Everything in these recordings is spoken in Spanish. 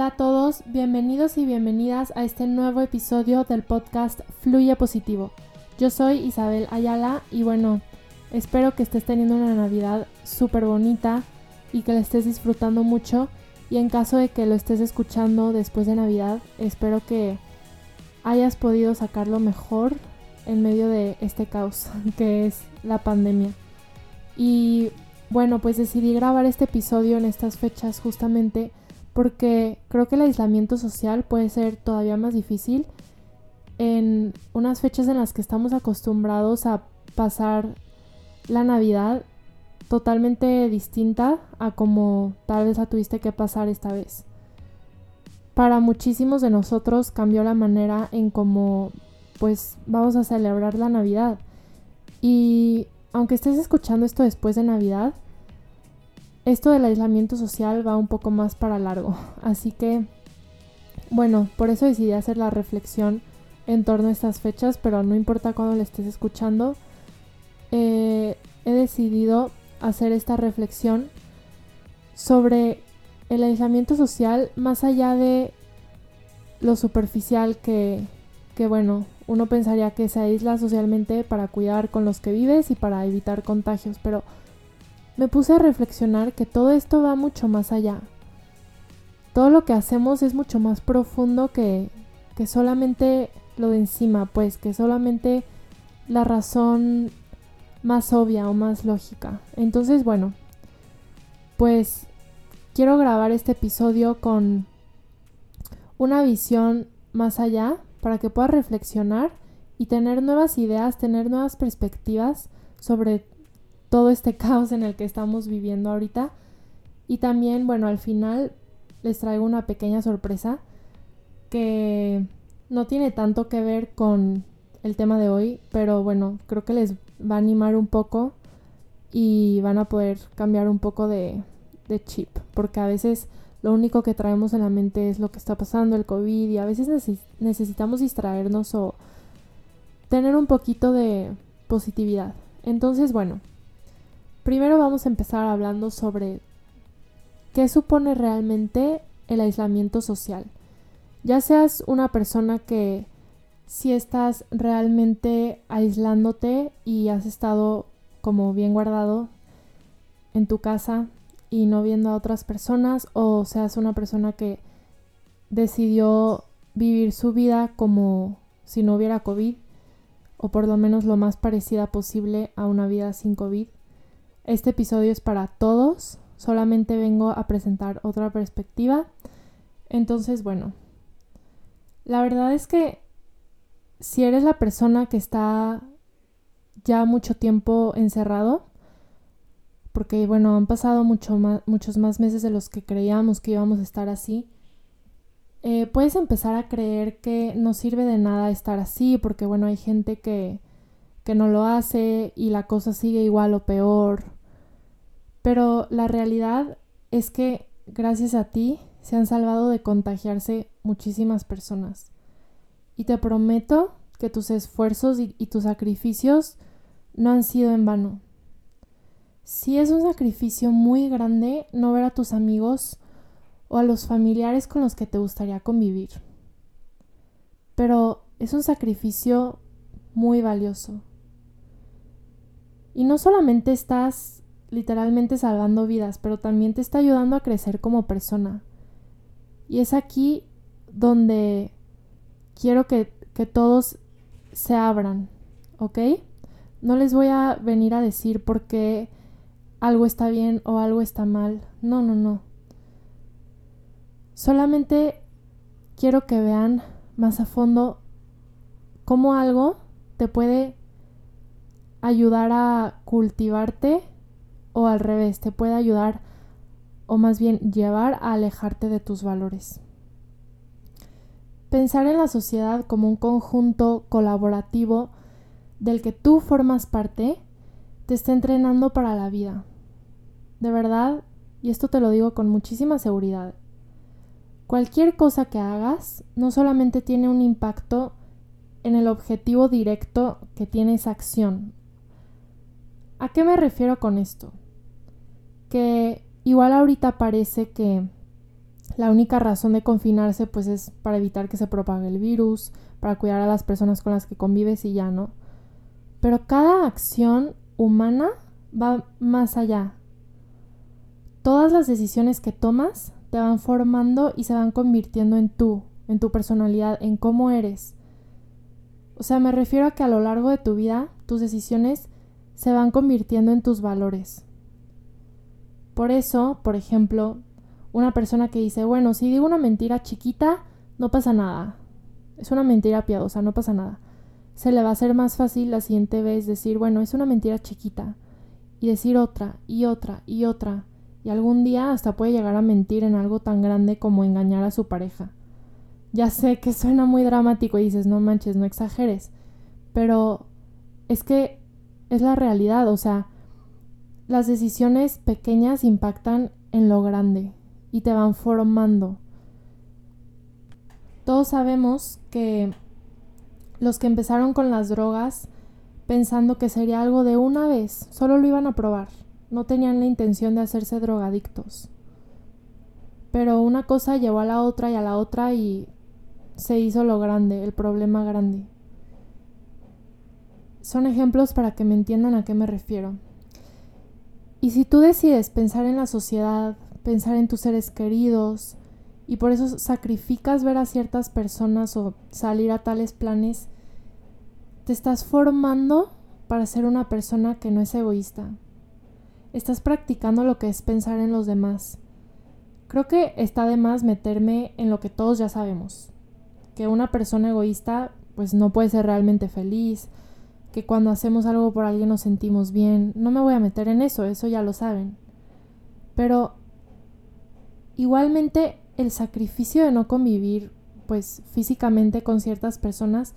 Hola a todos, bienvenidos y bienvenidas a este nuevo episodio del podcast Fluye Positivo. Yo soy Isabel Ayala y bueno, espero que estés teniendo una Navidad súper bonita y que la estés disfrutando mucho y en caso de que lo estés escuchando después de Navidad, espero que hayas podido sacarlo mejor en medio de este caos que es la pandemia. Y bueno, pues decidí grabar este episodio en estas fechas justamente porque creo que el aislamiento social puede ser todavía más difícil en unas fechas en las que estamos acostumbrados a pasar la Navidad totalmente distinta a como tal vez la tuviste que pasar esta vez. Para muchísimos de nosotros cambió la manera en cómo pues vamos a celebrar la Navidad. Y aunque estés escuchando esto después de Navidad, esto del aislamiento social va un poco más para largo. Así que, bueno, por eso decidí hacer la reflexión en torno a estas fechas, pero no importa cuándo la estés escuchando, eh, he decidido hacer esta reflexión sobre el aislamiento social más allá de lo superficial que, que, bueno, uno pensaría que se aísla socialmente para cuidar con los que vives y para evitar contagios, pero me puse a reflexionar que todo esto va mucho más allá. Todo lo que hacemos es mucho más profundo que, que solamente lo de encima, pues que solamente la razón más obvia o más lógica. Entonces, bueno, pues quiero grabar este episodio con una visión más allá para que puedas reflexionar y tener nuevas ideas, tener nuevas perspectivas sobre todo este caos en el que estamos viviendo ahorita. Y también, bueno, al final les traigo una pequeña sorpresa que no tiene tanto que ver con el tema de hoy, pero bueno, creo que les va a animar un poco y van a poder cambiar un poco de, de chip, porque a veces lo único que traemos en la mente es lo que está pasando, el COVID, y a veces necesitamos distraernos o tener un poquito de positividad. Entonces, bueno, Primero vamos a empezar hablando sobre qué supone realmente el aislamiento social. Ya seas una persona que si estás realmente aislándote y has estado como bien guardado en tu casa y no viendo a otras personas o seas una persona que decidió vivir su vida como si no hubiera COVID o por lo menos lo más parecida posible a una vida sin COVID. Este episodio es para todos, solamente vengo a presentar otra perspectiva. Entonces, bueno, la verdad es que si eres la persona que está ya mucho tiempo encerrado, porque bueno, han pasado mucho más, muchos más meses de los que creíamos que íbamos a estar así, eh, puedes empezar a creer que no sirve de nada estar así, porque bueno, hay gente que que no lo hace y la cosa sigue igual o peor. Pero la realidad es que gracias a ti se han salvado de contagiarse muchísimas personas. Y te prometo que tus esfuerzos y, tus sacrificios no han sido en vano. Sí es un sacrificio muy grande no ver a tus amigos o a los familiares con los que te gustaría convivir. Pero es un sacrificio muy valioso. Y no solamente estás literalmente salvando vidas, pero también te está ayudando a crecer como persona. Y es aquí donde quiero que, que todos se abran, ¿ok? No les voy a venir a decir por qué algo está bien o algo está mal. No, no, no. Solamente quiero que vean más a fondo cómo algo te puede ayudar a cultivarte o al revés, te puede ayudar o más bien llevar a alejarte de tus valores. Pensar en la sociedad como un conjunto colaborativo del que tú formas parte te está entrenando para la vida. De verdad, y esto te lo digo con muchísima seguridad, cualquier cosa que hagas no solamente tiene un impacto en el objetivo directo que tiene esa acción ¿A qué me refiero con esto? Que igual ahorita parece que la única razón de confinarse pues es para evitar que se propague el virus, para cuidar a las personas con las que convives y ya, ¿no? Pero cada acción humana va más allá. Todas las decisiones que tomas te van formando y se van convirtiendo en tú, en tu personalidad, en cómo eres. O sea, me refiero a que a lo largo de tu vida tus decisiones se van convirtiendo en tus valores. Por eso, por ejemplo, una persona que dice, bueno, si digo una mentira chiquita, no pasa nada. Es una mentira piadosa, no pasa nada. Se le va a hacer más fácil la siguiente vez decir, bueno, es una mentira chiquita. Y decir otra, y otra, y otra. Y algún día hasta puede llegar a mentir en algo tan grande como engañar a su pareja. Ya sé que suena muy dramático y dices, no manches, no exageres. Pero es que es la realidad, o sea, las decisiones pequeñas impactan en lo grande y te van formando. Todos sabemos que los que empezaron con las drogas pensando que sería algo de una vez, solo lo iban a probar, no tenían la intención de hacerse drogadictos. Pero una cosa llevó a la otra y a la otra y se hizo lo grande, el problema grande. Son ejemplos para que me entiendan a qué me refiero. Y si tú decides pensar en la sociedad, pensar en tus seres queridos, y por eso sacrificas ver a ciertas personas o salir a tales planes, te estás formando para ser una persona que no es egoísta. Estás practicando lo que es pensar en los demás. Creo que está de más meterme en lo que todos ya sabemos. Que una persona egoísta pues no puede ser realmente feliz, que cuando hacemos algo por alguien nos sentimos bien. No me voy a meter en eso, eso ya lo saben. Pero igualmente el sacrificio de no convivir pues físicamente con ciertas personas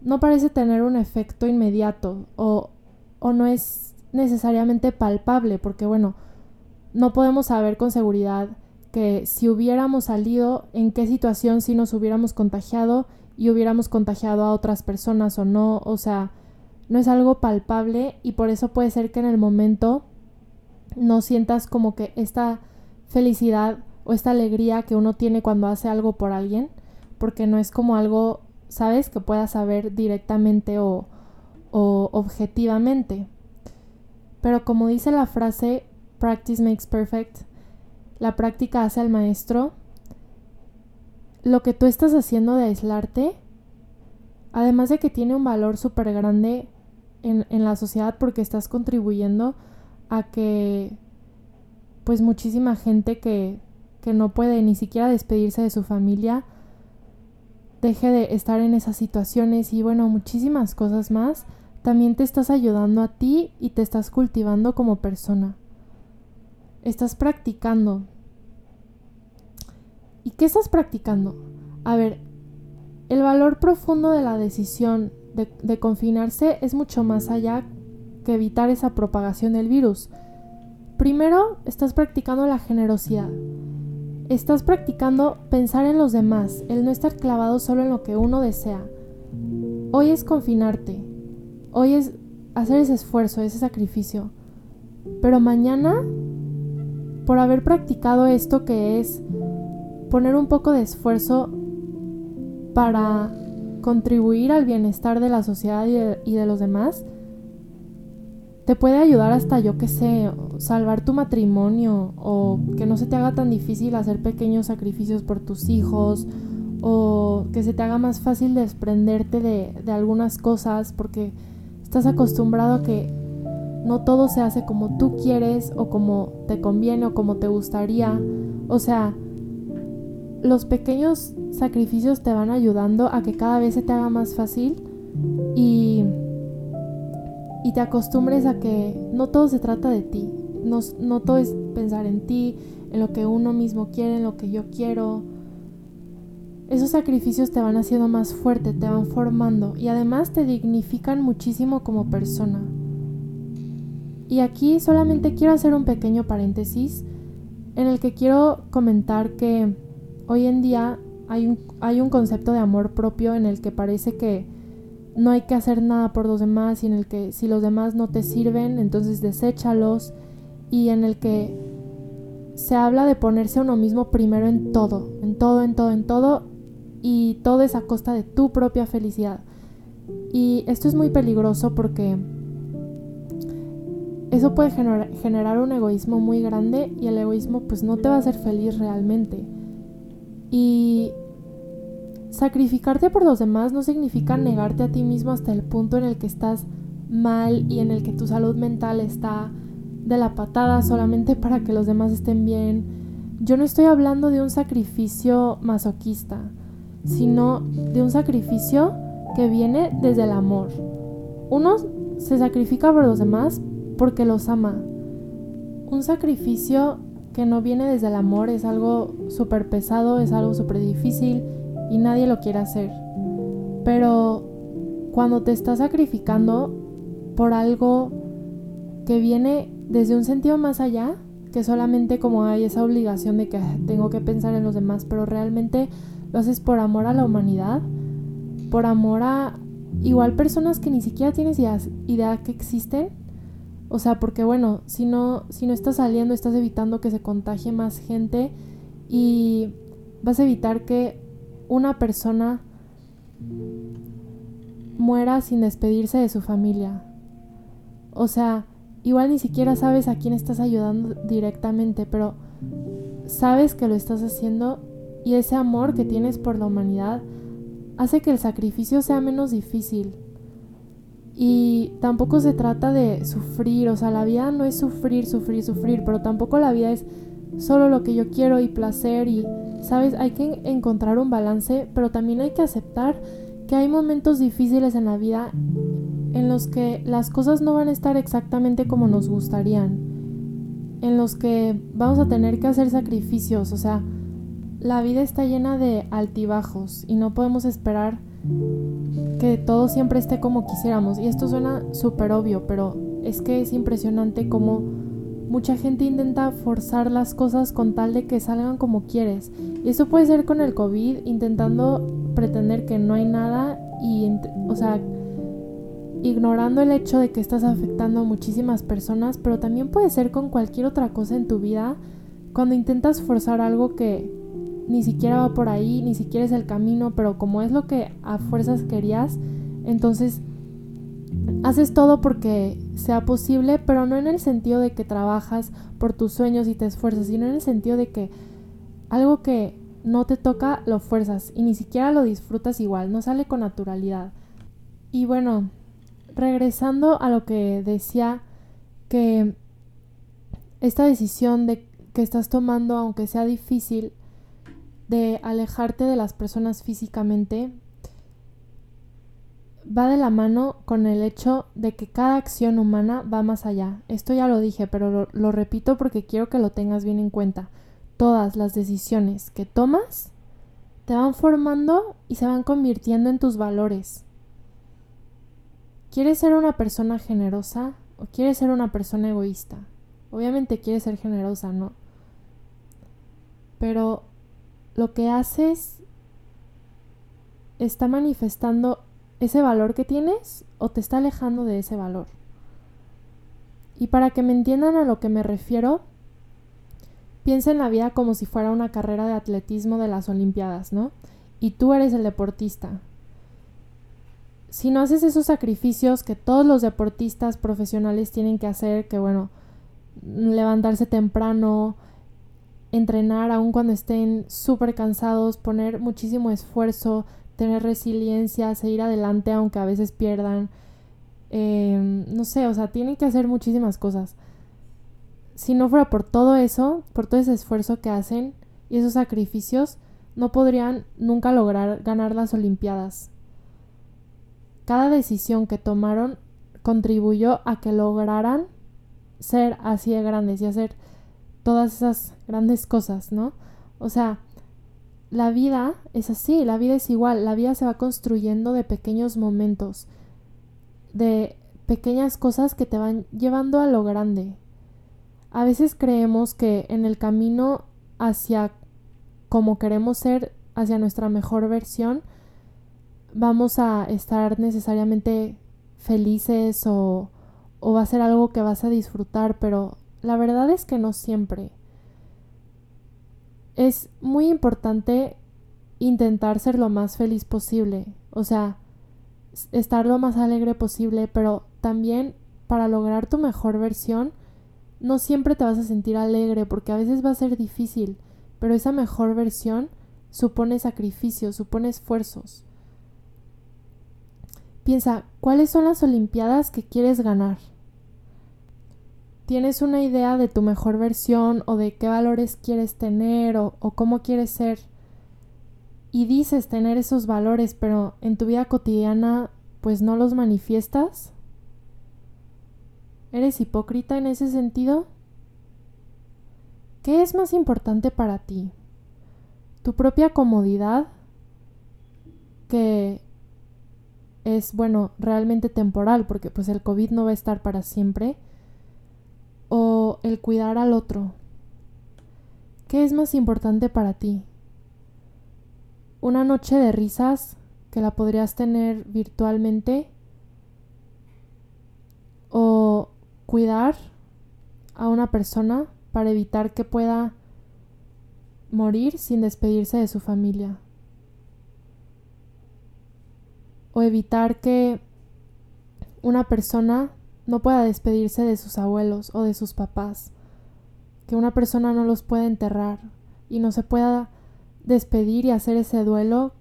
no parece tener un efecto inmediato o, o no es necesariamente palpable porque bueno, no podemos saber con seguridad que si hubiéramos salido, en qué situación si nos hubiéramos contagiado y hubiéramos contagiado a otras personas o no, o sea, no es algo palpable y por eso puede ser que en el momento no sientas como que esta felicidad o esta alegría que uno tiene cuando hace algo por alguien, porque no es como algo, ¿sabes?, que puedas saber directamente o, o objetivamente. Pero como dice la frase, practice makes perfect, la práctica hace al maestro, lo que tú estás haciendo de aislarte, además de que tiene un valor súper grande en, en la sociedad porque estás contribuyendo a que pues muchísima gente que que no puede ni siquiera despedirse de su familia, deje de estar en esas situaciones y bueno, muchísimas cosas más, también te estás ayudando a ti y te estás cultivando como persona. Estás practicando. ¿Y qué estás practicando? A ver, el valor profundo de la decisión de, confinarse es mucho más allá que evitar esa propagación del virus. Primero, estás practicando la generosidad. Estás practicando pensar en los demás, el no estar clavado solo en lo que uno desea. Hoy es confinarte, hoy es hacer ese esfuerzo, ese sacrificio. Pero mañana, por haber practicado esto que es poner un poco de esfuerzo para contribuir al bienestar de la sociedad y de, los demás, te puede ayudar hasta, yo que sé, salvar tu matrimonio o que no se te haga tan difícil hacer pequeños sacrificios por tus hijos o que se te haga más fácil desprenderte de, de algunas cosas porque estás acostumbrado a que no todo se hace como tú quieres o como te conviene o como te gustaría. O sea, los pequeños sacrificios te van ayudando a que cada vez se te haga más fácil y y te acostumbres a que no todo se trata de ti, no, no todo es pensar en ti, en lo que uno mismo quiere, en lo que yo quiero. Esos sacrificios te van haciendo más fuerte, te van formando y además te dignifican muchísimo como persona. Y aquí solamente quiero hacer un pequeño paréntesis en el que quiero comentar que hoy en día hay un, hay un concepto de amor propio en el que parece que no hay que hacer nada por los demás y en el que si los demás no te sirven, entonces deséchalos y en el que se habla de ponerse uno mismo primero en todo, en todo, en todo, en todo, y todo es a costa de tu propia felicidad. Y esto es muy peligroso porque eso puede generar, un egoísmo muy grande y el egoísmo pues no te va a hacer feliz realmente. Y sacrificarte por los demás no significa negarte a ti mismo hasta el punto en el que estás mal y en el que tu salud mental está de la patada solamente para que los demás estén bien. Yo no estoy hablando de un sacrificio masoquista, sino de un sacrificio que viene desde el amor. Uno se sacrifica por los demás porque los ama. Un sacrificio que no viene desde el amor es algo súper pesado, es algo súper difícil y nadie lo quiere hacer. Pero cuando te estás sacrificando por algo que viene desde un sentido más allá, que solamente como hay esa obligación de que tengo que pensar en los demás, pero realmente lo haces por amor a la humanidad, por amor a igual personas que ni siquiera tienes idea, que existen. O sea, porque bueno, si no, si no estás saliendo, estás evitando que se contagie más gente y vas a evitar que una persona muera sin despedirse de su familia. O sea, igual ni siquiera sabes a quién estás ayudando directamente, pero sabes que lo estás haciendo y ese amor que tienes por la humanidad hace que el sacrificio sea menos difícil. Y tampoco se trata de sufrir, o sea, la vida no es sufrir, sufrir, sufrir, pero tampoco la vida es solo lo que yo quiero y placer y, sabes, hay que encontrar un balance, pero también hay que aceptar que hay momentos difíciles en la vida en los que las cosas no van a estar exactamente como nos gustarían, en los que vamos a tener que hacer sacrificios, o sea, la vida está llena de altibajos y no podemos esperar que todo siempre esté como quisiéramos. Y esto suena súper obvio, pero es que es impresionante cómo mucha gente intenta forzar las cosas con tal de que salgan como quieres. Y eso puede ser con el COVID, intentando pretender que no hay nada y, o sea, ignorando el hecho de que estás afectando a muchísimas personas, pero también puede ser con cualquier otra cosa en tu vida, cuando intentas forzar algo que ni siquiera va por ahí, ni siquiera es el camino, pero como es lo que a fuerzas querías, entonces haces todo porque sea posible, pero no en el sentido de que trabajas por tus sueños y te esfuerzas, sino en el sentido de que algo que no te toca lo fuerzas y ni siquiera lo disfrutas igual, no sale con naturalidad. Y bueno, regresando a lo que decía que esta decisión de que estás tomando, aunque sea difícil, de alejarte de las personas físicamente, va de la mano con el hecho de que cada acción humana va más allá. Esto ya lo dije, pero lo, repito porque quiero que lo tengas bien en cuenta. Todas las decisiones que tomas te van formando y se van convirtiendo en tus valores. ¿Quieres ser una persona generosa o quieres ser una persona egoísta? Obviamente quieres ser generosa, ¿no? Pero lo que haces está manifestando ese valor que tienes o te está alejando de ese valor. Y para que me entiendan a lo que me refiero, piensa en la vida como si fuera una carrera de atletismo de las Olimpiadas, ¿no? Y tú eres el deportista si no haces esos sacrificios que todos los deportistas profesionales tienen que hacer, que bueno, levantarse temprano, entrenar aun cuando estén súper cansados, poner muchísimo esfuerzo, tener resiliencia, seguir adelante aunque a veces pierdan, em, no sé, o sea, tienen que hacer muchísimas cosas. Si no fuera por todo eso, por todo ese esfuerzo que hacen y esos sacrificios, no podrían nunca lograr ganar las Olimpiadas. Cada decisión que tomaron contribuyó a que lograran ser así de grandes y hacer todas esas grandes cosas, ¿no? O sea, la vida es así, la vida es igual, la vida se va construyendo de pequeños momentos, de pequeñas cosas que te van llevando a lo grande. A veces creemos que en el camino hacia como queremos ser, hacia nuestra mejor versión, vamos a estar necesariamente felices o, o va a ser algo que vas a disfrutar, pero la verdad es que no siempre. es muy importante intentar ser lo más feliz posible, o sea, estar lo más alegre posible, pero también para lograr tu mejor versión, no siempre te vas a sentir alegre porque a veces va a ser difícil, pero esa mejor versión supone sacrificios, supone esfuerzos. Piensa, ¿cuáles son las Olimpiadas que quieres ganar? ¿Tienes una idea de tu mejor versión o de qué valores quieres tener o, o cómo quieres ser? Y dices tener esos valores, pero en tu vida cotidiana pues no los manifiestas. ¿Eres hipócrita en ese sentido? ¿Qué es más importante para ti? ¿Tu propia comodidad? Que es, bueno, realmente temporal, porque pues el COVID no va a estar para siempre. ¿O el cuidar al otro? ¿Qué es más importante para ti? ¿Una noche de risas que la podrías tener virtualmente? ¿O cuidar a una persona para evitar que pueda morir sin despedirse de su familia. O evitar que una persona no pueda despedirse de sus abuelos o de sus papás. Que una persona no los pueda enterrar y no se pueda despedir y hacer ese duelo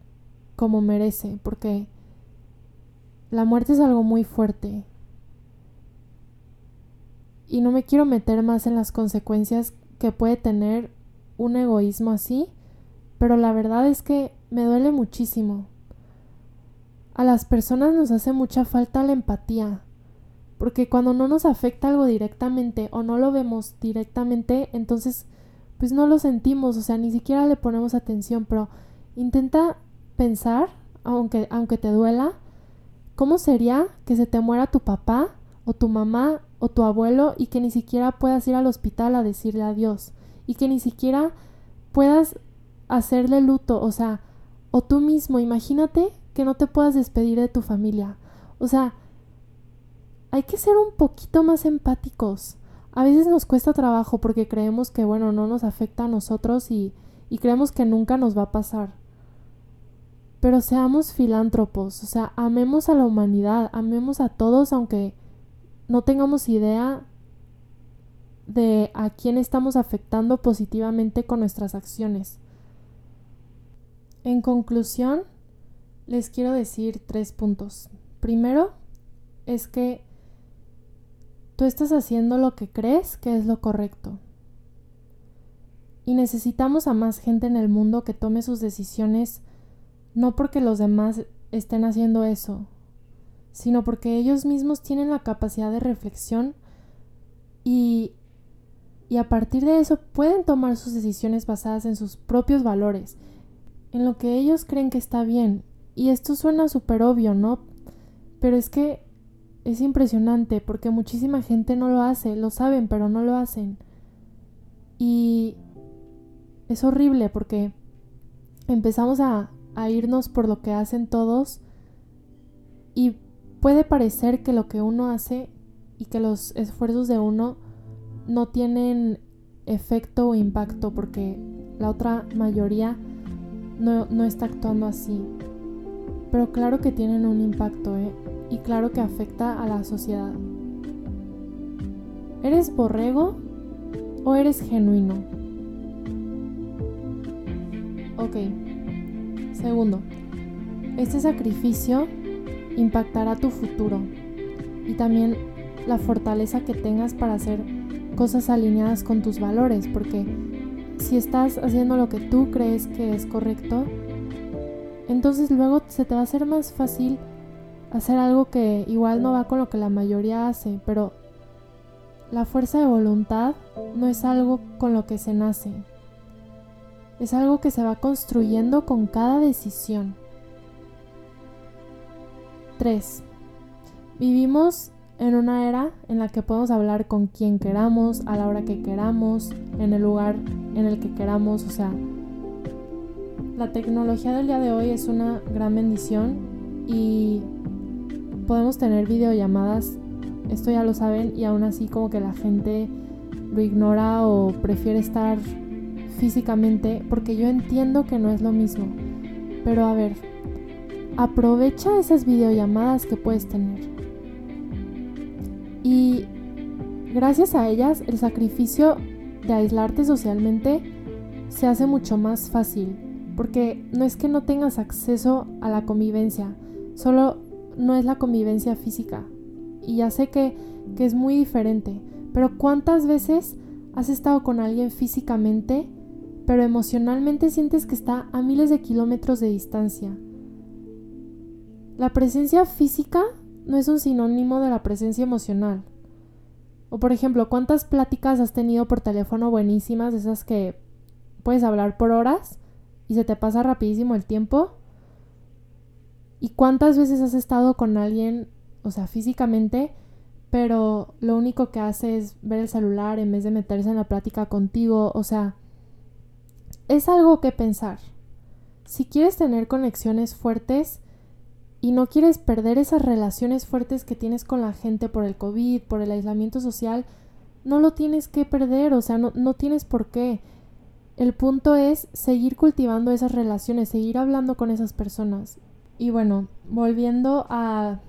como merece, porque la muerte es algo muy fuerte y no me quiero meter más en las consecuencias que puede tener un egoísmo así, pero la verdad es que me duele muchísimo. A las personas nos hace mucha falta la empatía, porque cuando no nos afecta algo directamente o no lo vemos directamente, entonces pues no lo sentimos, o sea, ni siquiera le ponemos atención, pero intenta pensar, aunque, aunque te duela, ¿cómo sería que se te muera tu papá o tu mamá o tu abuelo y que ni siquiera puedas ir al hospital a decirle adiós y que ni siquiera puedas hacerle luto, o sea, o tú mismo, imagínate que no te puedas despedir de tu familia. O sea, hay que ser un poquito más empáticos. A veces nos cuesta trabajo porque creemos que, bueno, no nos afecta a nosotros y, y creemos que nunca nos va a pasar. Pero seamos filántropos, o sea, amemos a la humanidad, amemos a todos aunque no tengamos idea de a quién estamos afectando positivamente con nuestras acciones. En conclusión, les quiero decir tres puntos. Primero, es que tú estás haciendo lo que crees que es lo correcto. Y necesitamos a más gente en el mundo que tome sus decisiones no porque los demás estén haciendo eso, sino porque ellos mismos tienen la capacidad de reflexión y, y a partir de eso pueden tomar sus decisiones basadas en sus propios valores, en lo que ellos creen que está bien. Y esto suena súper obvio, ¿no? Pero es que es impresionante porque muchísima gente no lo hace, lo saben, pero no lo hacen. Y es horrible porque empezamos a, a irnos por lo que hacen todos y puede parecer que lo que uno hace y que los esfuerzos de uno no tienen efecto o impacto porque la otra mayoría no, no está actuando así. Pero claro que tienen un impacto, ¿eh? Y claro que afecta a la sociedad. ¿Eres borrego o eres genuino? Ok. Segundo, este sacrificio impactará tu futuro y también la fortaleza que tengas para hacer cosas alineadas con tus valores, porque si estás haciendo lo que tú crees que es correcto, entonces luego se te va a hacer más fácil hacer algo que igual no va con lo que la mayoría hace, pero la fuerza de voluntad no es algo con lo que se nace, es algo que se va construyendo con cada decisión. 3. Vivimos en una era en la que podemos hablar con quien queramos, a la hora que queramos, en el lugar en el que queramos. O sea, la tecnología del día de hoy es una gran bendición y podemos tener videollamadas, esto ya lo saben, y aún así como que la gente lo ignora o prefiere estar físicamente porque yo entiendo que no es lo mismo. Pero a ver, aprovecha esas videollamadas que puedes tener. Y gracias a ellas el sacrificio de aislarte socialmente se hace mucho más fácil. Porque no es que no tengas acceso a la convivencia, solo no es la convivencia física. Y ya sé que, que es muy diferente, pero ¿cuántas veces has estado con alguien físicamente, pero emocionalmente sientes que está a miles de kilómetros de distancia? La presencia física no es un sinónimo de la presencia emocional. O por ejemplo, ¿cuántas pláticas has tenido por teléfono buenísimas, esas que puedes hablar por horas y se te pasa rapidísimo el tiempo? ¿Y cuántas veces has estado con alguien, o sea, físicamente, pero lo único que hace es ver el celular en vez de meterse en la plática contigo? O sea, es algo que pensar. Si quieres tener conexiones fuertes, y no quieres perder esas relaciones fuertes que tienes con la gente por el COVID, por el aislamiento social, no lo tienes que perder, o sea, no, no tienes por qué. El punto es seguir cultivando esas relaciones, seguir hablando con esas personas. Y bueno, volviendo a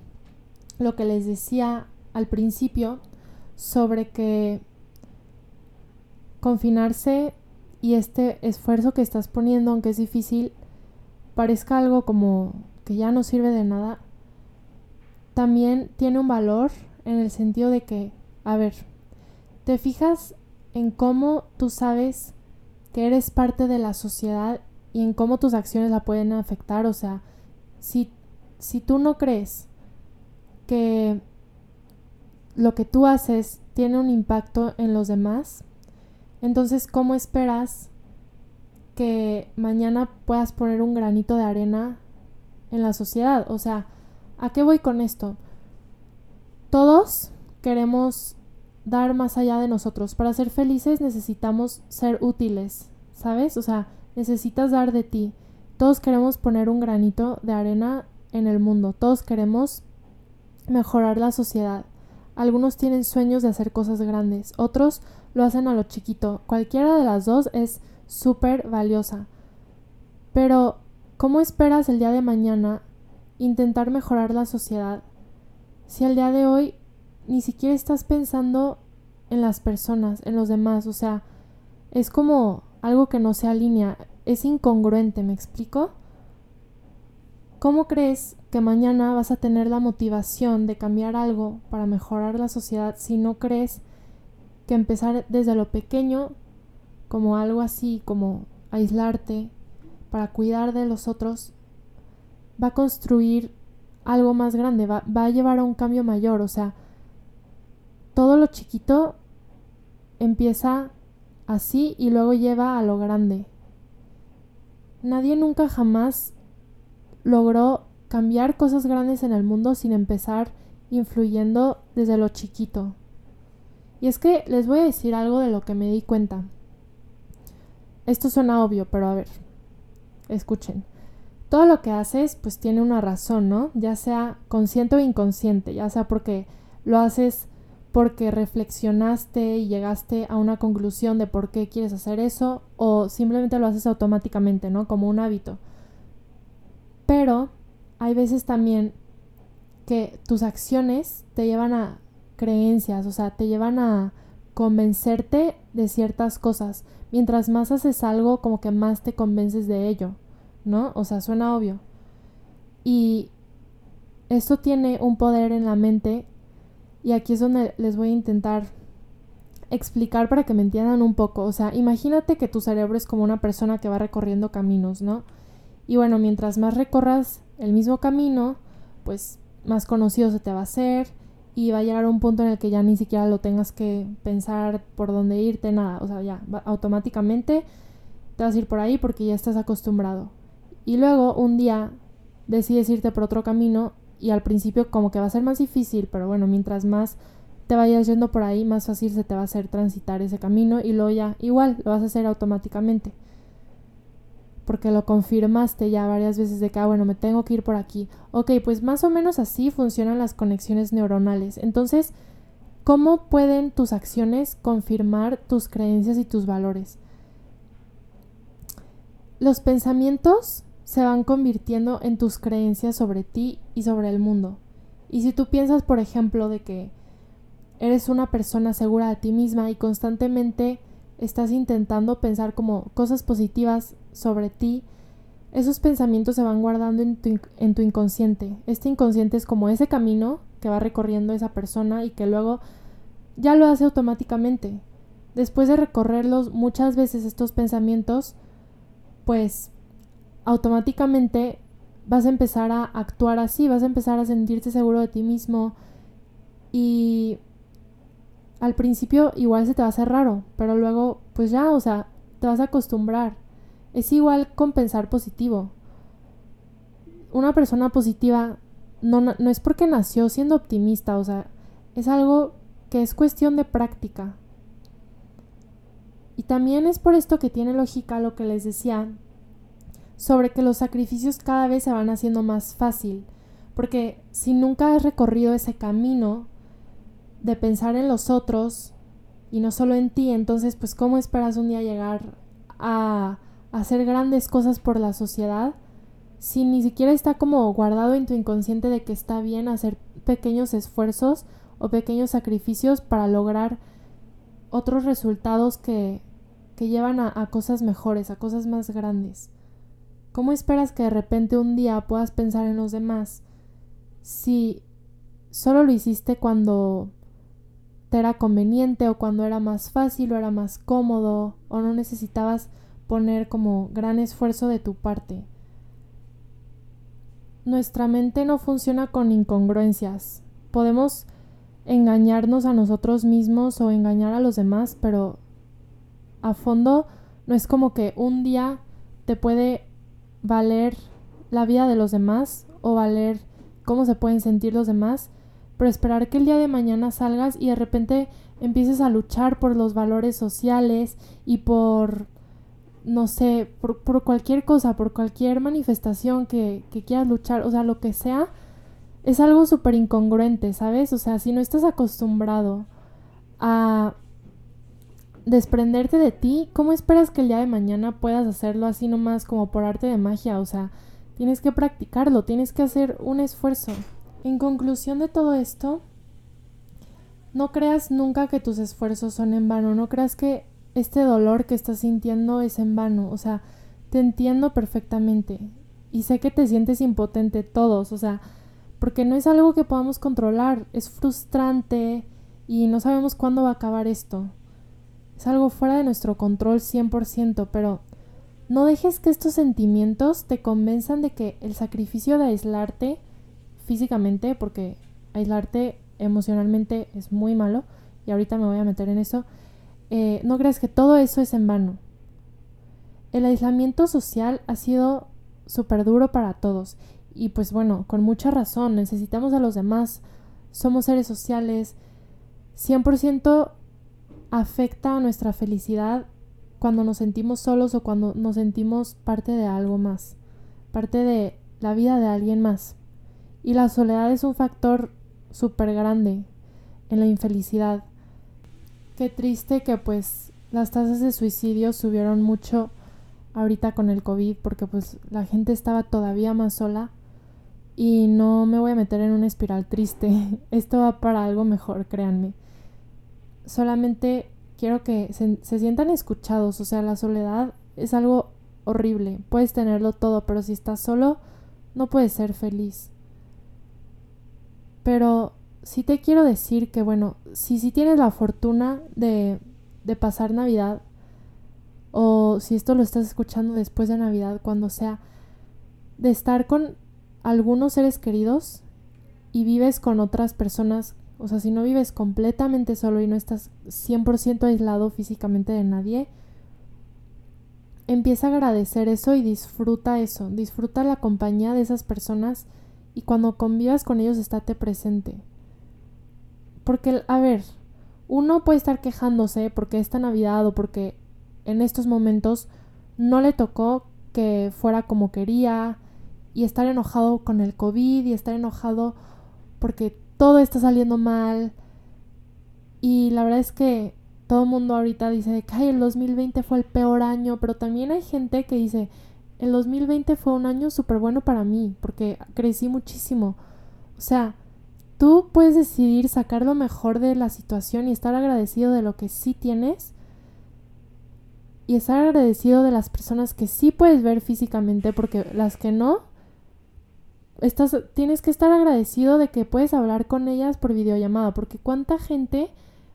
lo que les decía al principio sobre que confinarse y este esfuerzo que estás poniendo, aunque es difícil, parezca algo como que ya no sirve de nada, también tiene un valor en el sentido de que, a ver, te fijas en cómo tú sabes que eres parte de la sociedad y en cómo tus acciones la pueden afectar. O sea, si, si tú no crees que lo que tú haces tiene un impacto en los demás, entonces, ¿cómo esperas que mañana puedas poner un granito de arena en la sociedad. O sea, ¿a qué voy con esto? Todos queremos dar más allá de nosotros. Para ser felices necesitamos ser útiles, ¿sabes? O sea, necesitas dar de ti. Todos queremos poner un granito de arena en el mundo. Todos queremos mejorar la sociedad. Algunos tienen sueños de hacer cosas grandes, otros lo hacen a lo chiquito. Cualquiera de las dos es súper valiosa. Pero ¿Cómo esperas el día de mañana intentar mejorar la sociedad si al día de hoy ni siquiera estás pensando en las personas, en los demás? O sea, es como algo que no se alinea, es incongruente, ¿me explico? ¿Cómo crees que mañana vas a tener la motivación de cambiar algo para mejorar la sociedad si no crees que empezar desde lo pequeño, como algo así, como aislarte, para cuidar de los otros, va a construir algo más grande, va, va, a llevar a un cambio mayor. O sea, todo lo chiquito empieza así y luego lleva a lo grande. Nadie nunca jamás logró cambiar cosas grandes en el mundo sin empezar influyendo desde lo chiquito. Y es que les voy a decir algo de lo que me di cuenta. Esto suena obvio, pero a ver, escuchen. Todo lo que haces pues tiene una razón, ¿no? Ya sea consciente o inconsciente, ya sea porque lo haces porque reflexionaste y llegaste a una conclusión de por qué quieres hacer eso o simplemente lo haces automáticamente, ¿no? Como un hábito. Pero hay veces también que tus acciones te llevan a creencias, o sea, te llevan a convencerte de ciertas cosas. Mientras más haces algo, como que más te convences de ello, ¿no? O sea, suena obvio. Y esto tiene un poder en la mente y aquí es donde les voy a intentar explicar para que me entiendan un poco. O sea, imagínate que tu cerebro es como una persona que va recorriendo caminos, ¿no? Y bueno, mientras más recorras el mismo camino, pues más conocido se te va a hacer y va a llegar a un punto en el que ya ni siquiera lo tengas que pensar por dónde irte, nada, o sea, ya automáticamente te vas a ir por ahí porque ya estás acostumbrado. Y luego un día decides irte por otro camino y al principio como que va a ser más difícil, pero bueno, mientras más te vayas yendo por ahí, más fácil se te va a hacer transitar ese camino y luego ya igual lo vas a hacer automáticamente porque lo confirmaste ya varias veces de que, ah, bueno, me tengo que ir por aquí. Ok, pues más o menos así funcionan las conexiones neuronales. Entonces, ¿cómo pueden tus acciones confirmar tus creencias y tus valores? los pensamientos se van convirtiendo en tus creencias sobre ti y sobre el mundo. Y si tú piensas, por ejemplo, de que eres una persona segura de ti misma y constantemente estás intentando pensar como cosas positivas sobre ti, esos pensamientos se van guardando en tu, en tu, inconsciente. Este inconsciente es como ese camino que va recorriendo esa persona y que luego ya lo hace automáticamente. Después de recorrerlos muchas veces estos pensamientos, pues automáticamente vas a empezar a actuar así, vas a empezar a sentirte seguro de ti mismo y al principio igual se te va a hacer raro, pero luego pues ya, o sea, te vas a acostumbrar. Es igual con pensar positivo. Una persona positiva no, no es porque nació siendo optimista, o sea, es algo que es cuestión de práctica. Y también es por esto que tiene lógica lo que les decía sobre que los sacrificios cada vez se van haciendo más fácil, porque si nunca has recorrido ese camino de pensar en los otros y no solo en ti, entonces pues cómo esperas un día llegar a hacer grandes cosas por la sociedad si ni siquiera está como guardado en tu inconsciente de que está bien hacer pequeños esfuerzos o pequeños sacrificios para lograr otros resultados que, que llevan a, a cosas mejores, a cosas más grandes. ¿Cómo esperas que de repente un día puedas pensar en los demás si solo lo hiciste cuando te era conveniente o cuando era más fácil o era más cómodo o no necesitabas poner como gran esfuerzo de tu parte? Nuestra mente no funciona con incongruencias. Podemos engañarnos a nosotros mismos o engañar a los demás, pero a fondo no es como que un día te puede valer la vida de los demás o valer cómo se pueden sentir los demás, pero esperar que el día de mañana salgas y de repente empieces a luchar por los valores sociales y por, no sé, por, cualquier cosa, por cualquier manifestación que, que quieras luchar, o sea, lo que sea, es algo súper incongruente, ¿sabes? O sea, si no estás acostumbrado a desprenderte de ti, ¿cómo esperas que el día de mañana puedas hacerlo así nomás como por arte de magia? O sea, tienes que practicarlo, tienes que hacer un esfuerzo. En conclusión de todo esto, no creas nunca que tus esfuerzos son en vano, no creas que este dolor que estás sintiendo es en vano, o sea, te entiendo perfectamente y sé que te sientes impotente todos, o sea, porque no es algo que podamos controlar, es frustrante y no sabemos cuándo va a acabar esto. Es algo fuera de nuestro control 100%, pero no dejes que estos sentimientos te convenzan de que el sacrificio de aislarte físicamente, porque aislarte emocionalmente es muy malo, y ahorita me voy a meter en eso, eh, no creas que todo eso es en vano. El aislamiento social ha sido súper duro para todos, y pues bueno, con mucha razón, necesitamos a los demás, somos seres sociales, 100% afecta a nuestra felicidad cuando nos sentimos solos o cuando nos sentimos parte de algo más, parte de la vida de alguien más. Y la soledad es un factor súper grande en la infelicidad. Qué triste que pues las tasas de suicidio subieron mucho ahorita con el COVID porque pues la gente estaba todavía más sola y no me voy a meter en una espiral triste. Esto va para algo mejor, créanme solamente quiero que se, sientan escuchados, o sea, la soledad es algo horrible, puedes tenerlo todo, pero si estás solo, no puedes ser feliz. Pero sí te quiero decir que, bueno, si si tienes la fortuna de, de pasar Navidad, o si esto lo estás escuchando después de Navidad, cuando sea, de estar con algunos seres queridos y vives con otras personas o sea, si no vives completamente solo y no estás 100% aislado físicamente de nadie, empieza a agradecer eso y disfruta eso, disfruta la compañía de esas personas y cuando convivas con ellos estate presente. Porque, a ver, uno puede estar quejándose porque esta Navidad o porque en estos momentos no le tocó que fuera como quería y estar enojado con el COVID y estar enojado porque todo está saliendo mal. Y la verdad es que todo el mundo ahorita dice que el 2020 fue el peor año, pero también hay gente que dice, el 2020 fue un año súper bueno para mí, porque crecí muchísimo. O sea, tú puedes decidir sacar lo mejor de la situación y estar agradecido de lo que sí tienes y estar agradecido de las personas que sí puedes ver físicamente, porque las que no, estás, tienes que estar agradecido de que puedes hablar con ellas por videollamada, porque cuánta gente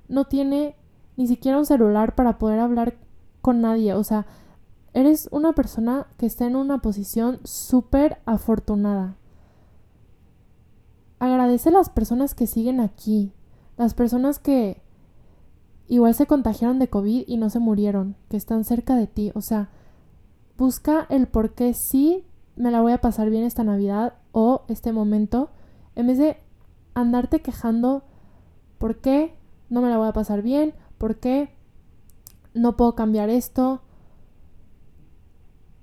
no tiene ni siquiera un celular para poder hablar con nadie, o sea, eres una persona que está en una posición súper afortunada. Agradece a las personas que siguen aquí, las personas que igual se contagiaron de COVID y no se murieron, que están cerca de ti. O sea, busca el por qué sí me la voy a pasar bien esta Navidad o este momento, en vez de andarte quejando por qué no me la voy a pasar bien, por qué no puedo cambiar esto,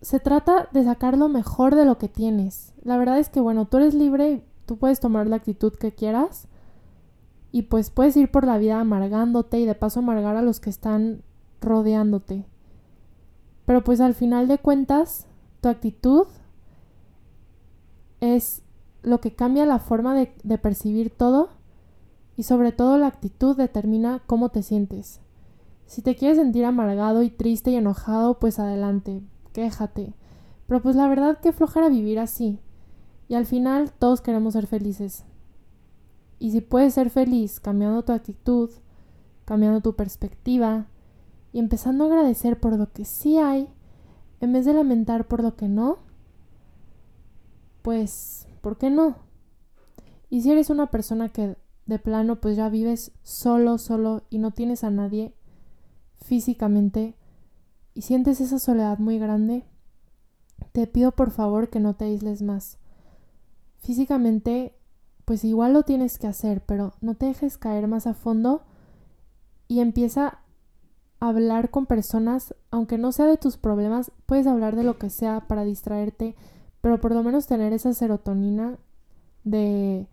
se trata de sacar lo mejor de lo que tienes. La verdad es que, bueno, tú eres libre, tú puedes tomar la actitud que quieras y pues puedes ir por la vida amargándote y de paso amargar a los que están rodeándote. Pero pues al final de cuentas, tu actitud es lo que cambia la forma de, de percibir todo y sobre todo la actitud determina cómo te sientes. Si te quieres sentir amargado y triste y enojado, pues adelante, quéjate. Pero pues la verdad que flojera vivir así. Y al final todos queremos ser felices. Y si puedes ser feliz cambiando tu actitud, cambiando tu perspectiva y empezando a agradecer por lo que sí hay, en vez de lamentar por lo que no, pues, ¿por qué no? Y si eres una persona que de plano pues ya vives solo, solo y no tienes a nadie físicamente, y sientes esa soledad muy grande, te pido por favor que no te aísles más. Físicamente, pues igual lo tienes que hacer, pero no te dejes caer más a fondo y empieza a hablar con personas, aunque no sea de tus problemas, puedes hablar de lo que sea para distraerte, pero por lo menos tener esa serotonina de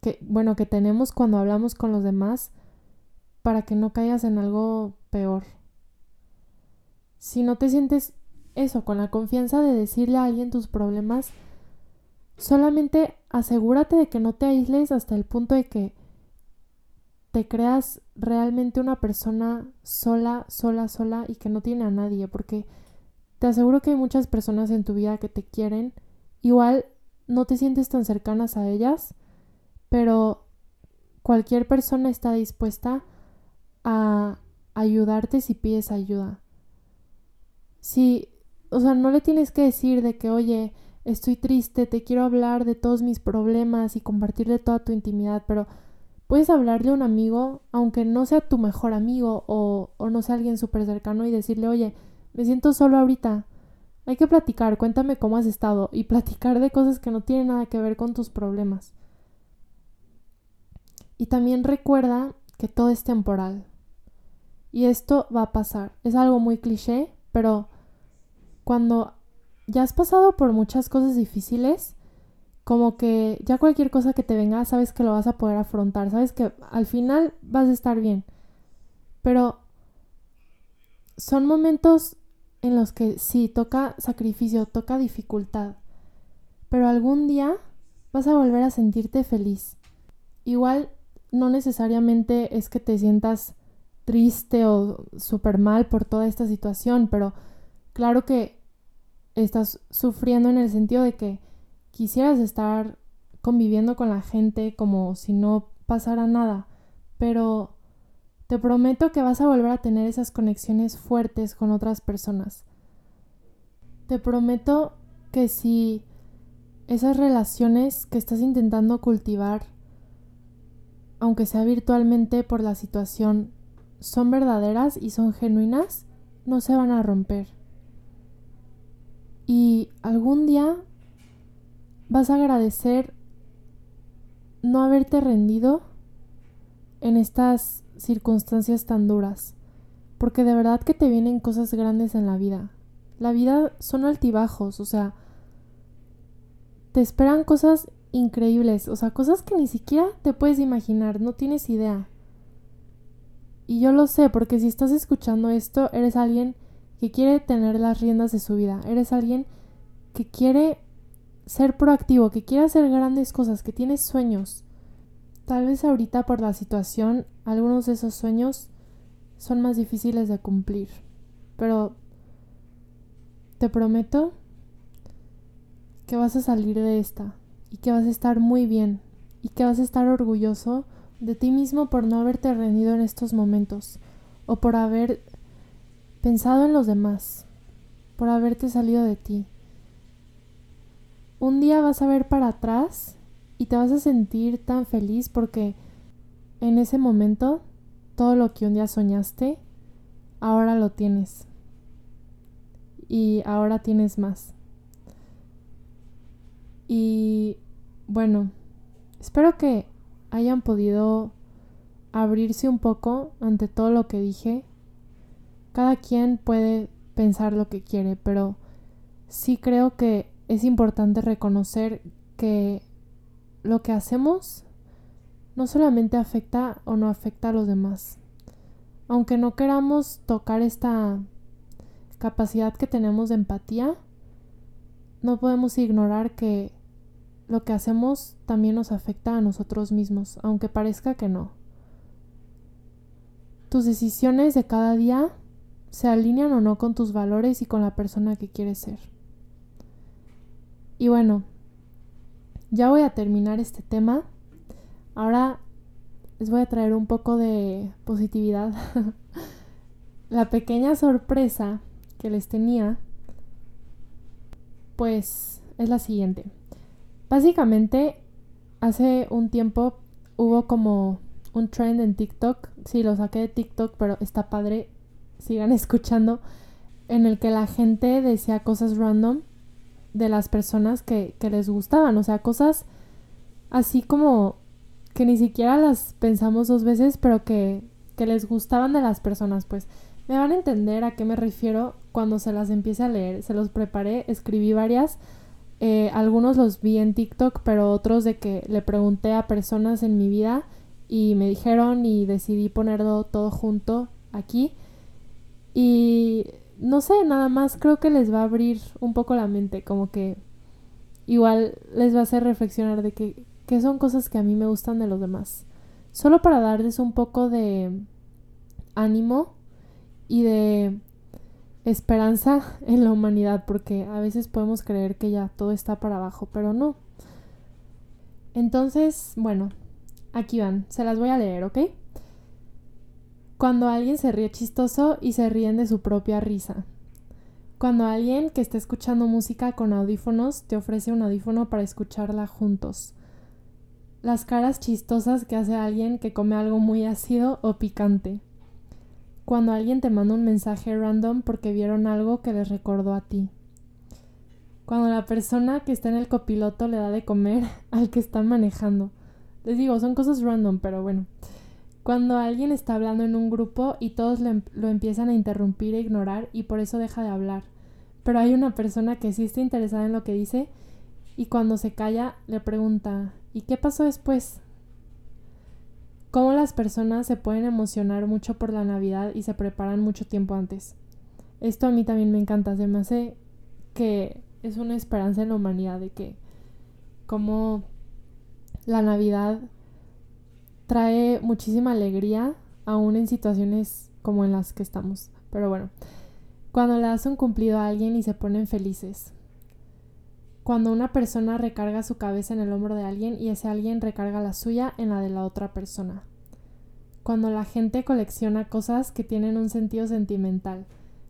que bueno, que tenemos cuando hablamos con los demás para que no caigas en algo peor. Si no te sientes eso, con la confianza de decirle a alguien tus problemas, solamente asegúrate de que no te aísles hasta el punto de que te creas realmente una persona sola, sola, sola y que no tiene a nadie, porque te aseguro que hay muchas personas en tu vida que te quieren, igual no te sientes tan cercanas a ellas, pero cualquier persona está dispuesta a ayudarte si pides ayuda. Si, o sea, no le tienes que decir de que, oye, estoy triste, te quiero hablar de todos mis problemas y compartirle toda tu intimidad, pero puedes hablarle a un amigo, aunque no sea tu mejor amigo o, o no sea alguien súper cercano y decirle, oye, me siento solo ahorita. Hay que platicar, cuéntame cómo has estado y platicar de cosas que no tienen nada que ver con tus problemas. Y también recuerda que todo es temporal. Y esto va a pasar. Es algo muy cliché, pero cuando ya has pasado por muchas cosas difíciles, como que ya cualquier cosa que te venga, sabes que lo vas a poder afrontar, sabes que al final vas a estar bien. Pero son momentos en los que sí, toca sacrificio, toca dificultad. Pero algún día vas a volver a sentirte feliz. Igual no necesariamente es que te sientas triste o súper mal por toda esta situación, pero claro que estás sufriendo en el sentido de que quisieras estar conviviendo con la gente como si no pasara nada, pero te prometo que vas a volver a tener esas conexiones fuertes con otras personas. Te prometo que si esas relaciones que estás intentando cultivar, aunque sea virtualmente por la situación, son verdaderas y son genuinas, no se van a romper. Y algún día vas a agradecer no haberte rendido en estas circunstancias tan duras, porque de verdad que te vienen cosas grandes en la vida. La vida son altibajos, o sea, te esperan cosas increíbles, o sea, cosas que ni siquiera te puedes imaginar, no tienes idea. Y yo lo sé, porque si estás escuchando esto, eres alguien que quiere tener las riendas de su vida. Eres alguien que quiere ser proactivo, que quiere hacer grandes cosas, que tiene sueños. Tal vez ahorita por la situación algunos de esos sueños son más difíciles de cumplir. Pero te prometo que vas a salir de esta y que vas a estar muy bien y que vas a estar orgulloso de ti mismo por no haberte rendido en estos momentos o por haber pensado en los demás, por haberte salido de ti. Un día vas a ver para atrás y te vas a sentir tan feliz porque en ese momento todo lo que un día soñaste, ahora lo tienes. Y ahora tienes más. Y bueno, espero que hayan podido abrirse un poco ante todo lo que dije. Cada quien puede pensar lo que quiere, pero sí creo que es importante reconocer que lo que hacemos no solamente afecta o no afecta a los demás. Aunque no queramos tocar esta capacidad que tenemos de empatía, no podemos ignorar que lo que hacemos también nos afecta a nosotros mismos, aunque parezca que no. Tus decisiones de cada día se alinean o no con tus valores y con la persona que quieres ser. Y bueno, ya voy a terminar este tema. Ahora les voy a traer un poco de positividad. la pequeña sorpresa que les tenía, pues es la siguiente. Básicamente, hace un tiempo hubo como un trend en TikTok. Sí, lo saqué de TikTok, pero está padre. Sigan escuchando. En el que la gente decía cosas random de las personas que, que les gustaban. O sea, cosas así como que ni siquiera las pensamos dos veces, pero que, que les gustaban de las personas. Pues me van a entender a qué me refiero cuando se las empiece a leer. Se los preparé, escribí varias eh, algunos los vi en TikTok, pero otros de que le pregunté a personas en mi vida y me dijeron y decidí ponerlo todo junto aquí. Y no sé, nada más creo que les va a abrir un poco la mente, como que igual les va a hacer reflexionar de que, son cosas que a mí me gustan de los demás. Solo para darles un poco de ánimo y de esperanza en la humanidad, porque a veces podemos creer que ya todo está para abajo, pero no. Entonces, bueno, aquí van, se las voy a leer, ¿ok? Cuando alguien se ríe chistoso y se ríen de su propia risa. Cuando alguien que está escuchando música con audífonos te ofrece un audífono para escucharla juntos. Las caras chistosas que hace alguien que come algo muy ácido o picante cuando alguien te manda un mensaje random porque vieron algo que les recordó a ti. Cuando la persona que está en el copiloto le da de comer al que está manejando. Les digo, son cosas random, pero bueno. Cuando alguien está hablando en un grupo y todos lo, em-, lo empiezan a interrumpir e ignorar y por eso deja de hablar. Pero hay una persona que sí está interesada en lo que dice y cuando se calla le pregunta ¿y qué pasó después? cómo las personas se pueden emocionar mucho por la Navidad y se preparan mucho tiempo antes. Esto a mí también me encanta, se me hace que es una esperanza en la humanidad de que como la Navidad trae muchísima alegría aún en situaciones como en las que estamos. Pero bueno, cuando le das un cumplido a alguien y se ponen felices. Cuando una persona recarga su cabeza en el hombro de alguien y ese alguien recarga la suya en la de la otra persona. Cuando la gente colecciona cosas que tienen un sentido sentimental,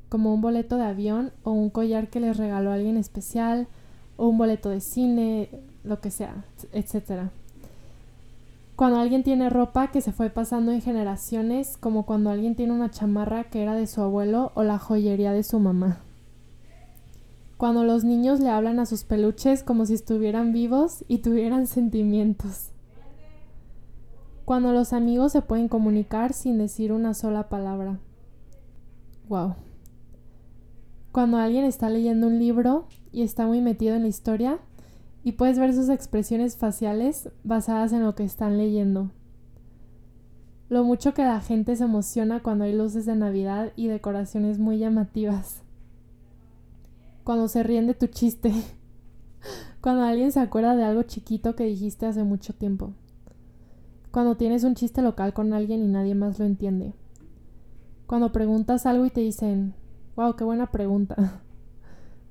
como un boleto de avión o un collar que les regaló alguien especial, o un boleto de cine, lo que sea, etc. Cuando alguien tiene ropa que se fue pasando en generaciones, como cuando alguien tiene una chamarra que era de su abuelo o la joyería de su mamá cuando los niños le hablan a sus peluches como si estuvieran vivos y tuvieran sentimientos. Cuando los amigos se pueden comunicar sin decir una sola palabra. Wow. Cuando alguien está leyendo un libro y está muy metido en la historia y puedes ver sus expresiones faciales basadas en lo que están leyendo. lo mucho que la gente se emociona cuando hay luces de Navidad y decoraciones muy llamativas. Cuando se ríen de tu chiste. Cuando alguien se acuerda de algo chiquito que dijiste hace mucho tiempo. Cuando tienes un chiste local con alguien y nadie más lo entiende. Cuando preguntas algo y te dicen, wow, qué buena pregunta.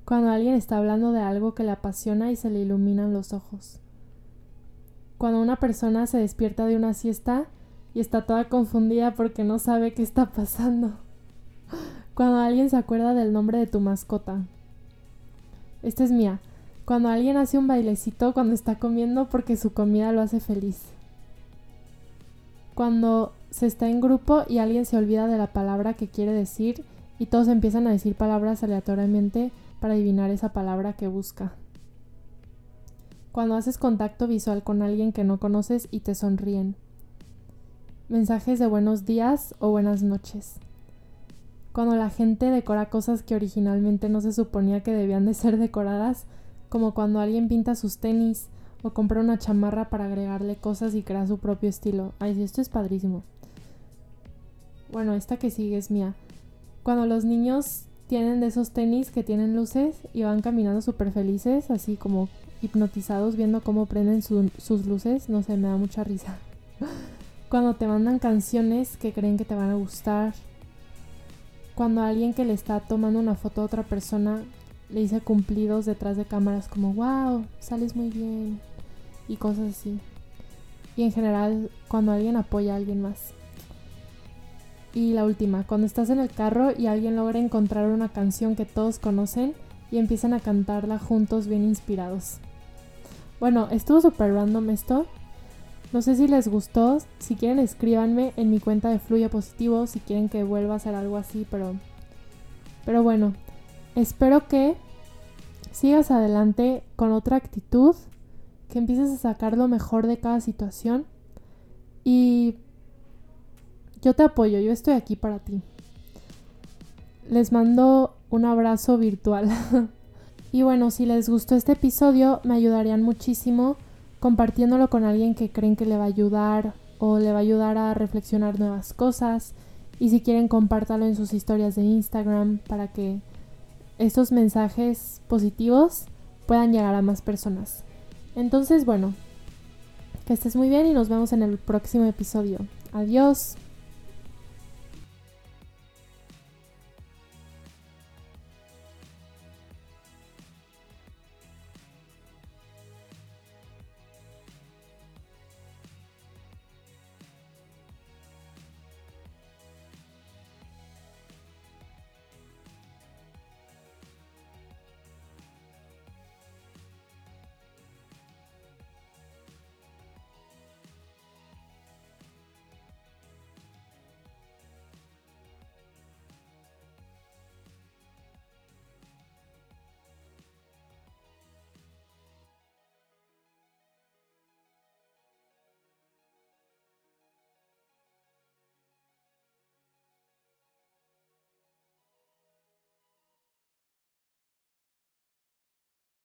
Cuando alguien está hablando de algo que le apasiona y se le iluminan los ojos. Cuando una persona se despierta de una siesta y está toda confundida porque no sabe qué está pasando. Cuando alguien se acuerda del nombre de tu mascota. Esta es mía. Cuando alguien hace un bailecito cuando está comiendo porque su comida lo hace feliz. Cuando se está en grupo y alguien se olvida de la palabra que quiere decir y todos empiezan a decir palabras aleatoriamente para adivinar esa palabra que busca. Cuando haces contacto visual con alguien que no conoces y te sonríen mensajes de buenos días o buenas noches. Cuando la gente decora cosas que originalmente no se suponía que debían de ser decoradas, como cuando alguien pinta sus tenis o compra una chamarra para agregarle cosas y crea su propio estilo. Ay, esto es padrísimo. Bueno, esta que sigue es mía. Cuando los niños tienen de esos tenis que tienen luces y van caminando súper felices, así como hipnotizados viendo cómo prenden sus luces, no sé, me da mucha risa. Cuando te mandan canciones que creen que te van a gustar. Cuando alguien que le está tomando una foto a otra persona le dice cumplidos detrás de cámaras como, wow, sales muy bien. Y cosas así. Y en general, cuando alguien apoya a alguien más. Y la última, cuando estás en el carro y alguien logra encontrar una canción que todos conocen y empiezan a cantarla juntos bien inspirados. Bueno, estuvo súper random esto, no sé si les gustó, si quieren escríbanme en mi cuenta de Fluya Positivo si quieren que vuelva a hacer algo así, pero pero bueno, espero que sigas adelante con otra actitud, que empieces a sacar lo mejor de cada situación y yo te apoyo, yo estoy aquí para ti. Les mando un abrazo virtual. y bueno, si les gustó este episodio, me ayudarían muchísimo compartiéndolo con alguien que creen que le va a ayudar o le va a ayudar a reflexionar nuevas cosas. Y si quieren, compártalo en sus historias de Instagram para que estos mensajes positivos puedan llegar a más personas. Entonces, bueno, que estés muy bien y nos vemos en el próximo episodio. Adiós.